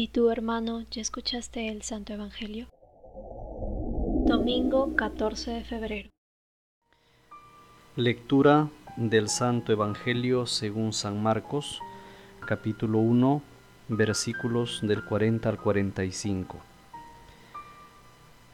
¿Y tú, hermano, ya escuchaste el Santo Evangelio? Domingo 14 de febrero. Lectura del Santo Evangelio según San Marcos, capítulo 1, versículos del 40 al 45.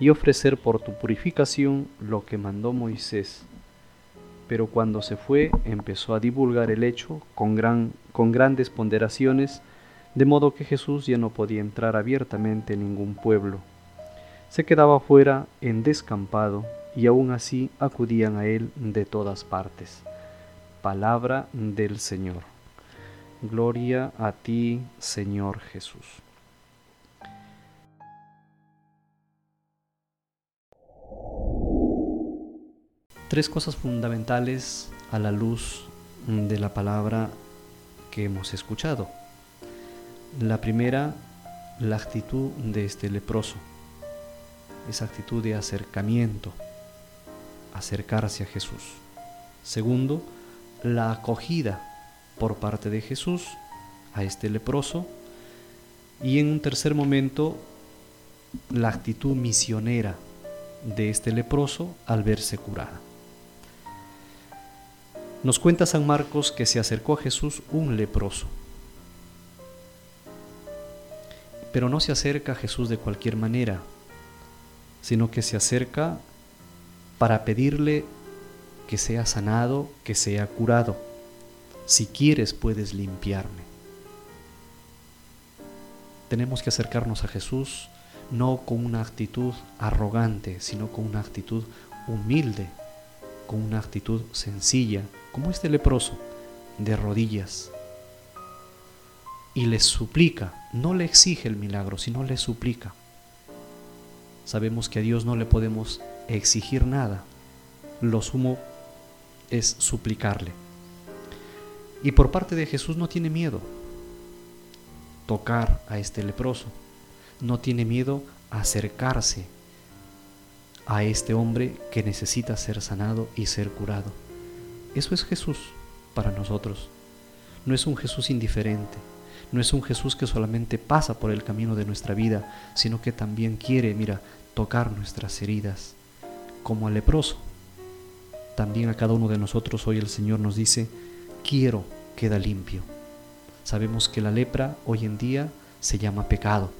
y ofrecer por tu purificación lo que mandó Moisés. Pero cuando se fue, empezó a divulgar el hecho con, gran, con grandes ponderaciones, de modo que Jesús ya no podía entrar abiertamente en ningún pueblo. Se quedaba fuera en descampado y aún así acudían a él de todas partes. Palabra del Señor. Gloria a ti, Señor Jesús. Tres cosas fundamentales a la luz de la palabra que hemos escuchado. La primera, la actitud de este leproso, esa actitud de acercamiento, acercarse a Jesús. Segundo, la acogida por parte de Jesús a este leproso. Y en un tercer momento, la actitud misionera de este leproso al verse curada. Nos cuenta San Marcos que se acercó a Jesús un leproso. Pero no se acerca a Jesús de cualquier manera, sino que se acerca para pedirle que sea sanado, que sea curado. Si quieres puedes limpiarme. Tenemos que acercarnos a Jesús no con una actitud arrogante, sino con una actitud humilde, con una actitud sencilla, como este leproso, de rodillas, y le suplica, no le exige el milagro, sino le suplica. Sabemos que a Dios no le podemos exigir nada, lo sumo es suplicarle. Y por parte de Jesús no tiene miedo tocar a este leproso, no tiene miedo acercarse a este hombre que necesita ser sanado y ser curado. Eso es Jesús para nosotros. No es un Jesús indiferente, no es un Jesús que solamente pasa por el camino de nuestra vida, sino que también quiere, mira, tocar nuestras heridas, como al leproso. También a cada uno de nosotros hoy el Señor nos dice, quiero, queda limpio. Sabemos que la lepra hoy en día se llama pecado.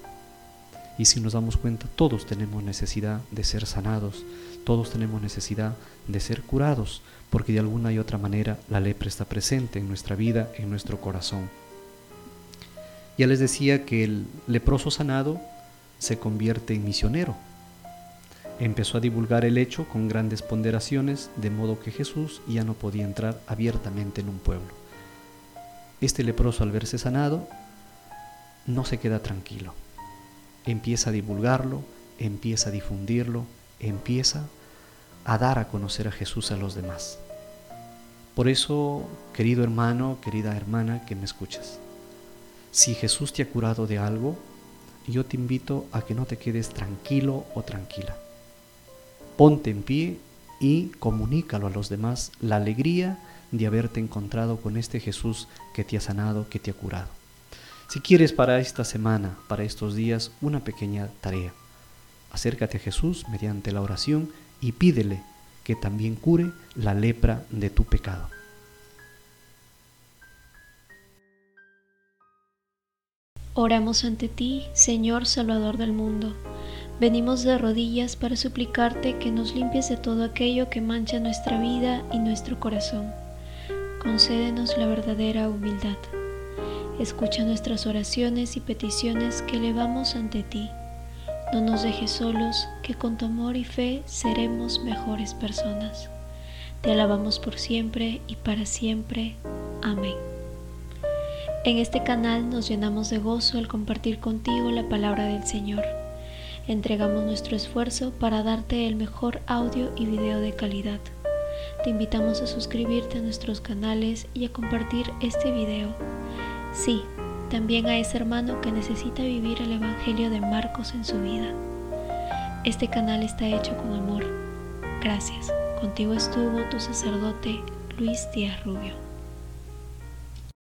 Y si nos damos cuenta, todos tenemos necesidad de ser sanados, todos tenemos necesidad de ser curados, porque de alguna y otra manera la lepra está presente en nuestra vida, en nuestro corazón. Ya les decía que el leproso sanado se convierte en misionero. Empezó a divulgar el hecho con grandes ponderaciones, de modo que Jesús ya no podía entrar abiertamente en un pueblo. Este leproso al verse sanado no se queda tranquilo. Empieza a divulgarlo, empieza a difundirlo, empieza a dar a conocer a Jesús a los demás. Por eso, querido hermano, querida hermana que me escuchas, si Jesús te ha curado de algo, yo te invito a que no te quedes tranquilo o tranquila. Ponte en pie y comunícalo a los demás la alegría de haberte encontrado con este Jesús que te ha sanado, que te ha curado. Si quieres para esta semana, para estos días, una pequeña tarea, acércate a Jesús mediante la oración y pídele que también cure la lepra de tu pecado. Oramos ante ti, Señor Salvador del mundo. Venimos de rodillas para suplicarte que nos limpies de todo aquello que mancha nuestra vida y nuestro corazón. Concédenos la verdadera humildad. Escucha nuestras oraciones y peticiones que elevamos ante ti. No nos dejes solos, que con tu amor y fe seremos mejores personas. Te alabamos por siempre y para siempre. Amén. En este canal nos llenamos de gozo al compartir contigo la palabra del Señor. Entregamos nuestro esfuerzo para darte el mejor audio y video de calidad. Te invitamos a suscribirte a nuestros canales y a compartir este video. Sí, también a ese hermano que necesita vivir el Evangelio de Marcos en su vida. Este canal está hecho con amor. Gracias. Contigo estuvo tu sacerdote Luis Díaz Rubio.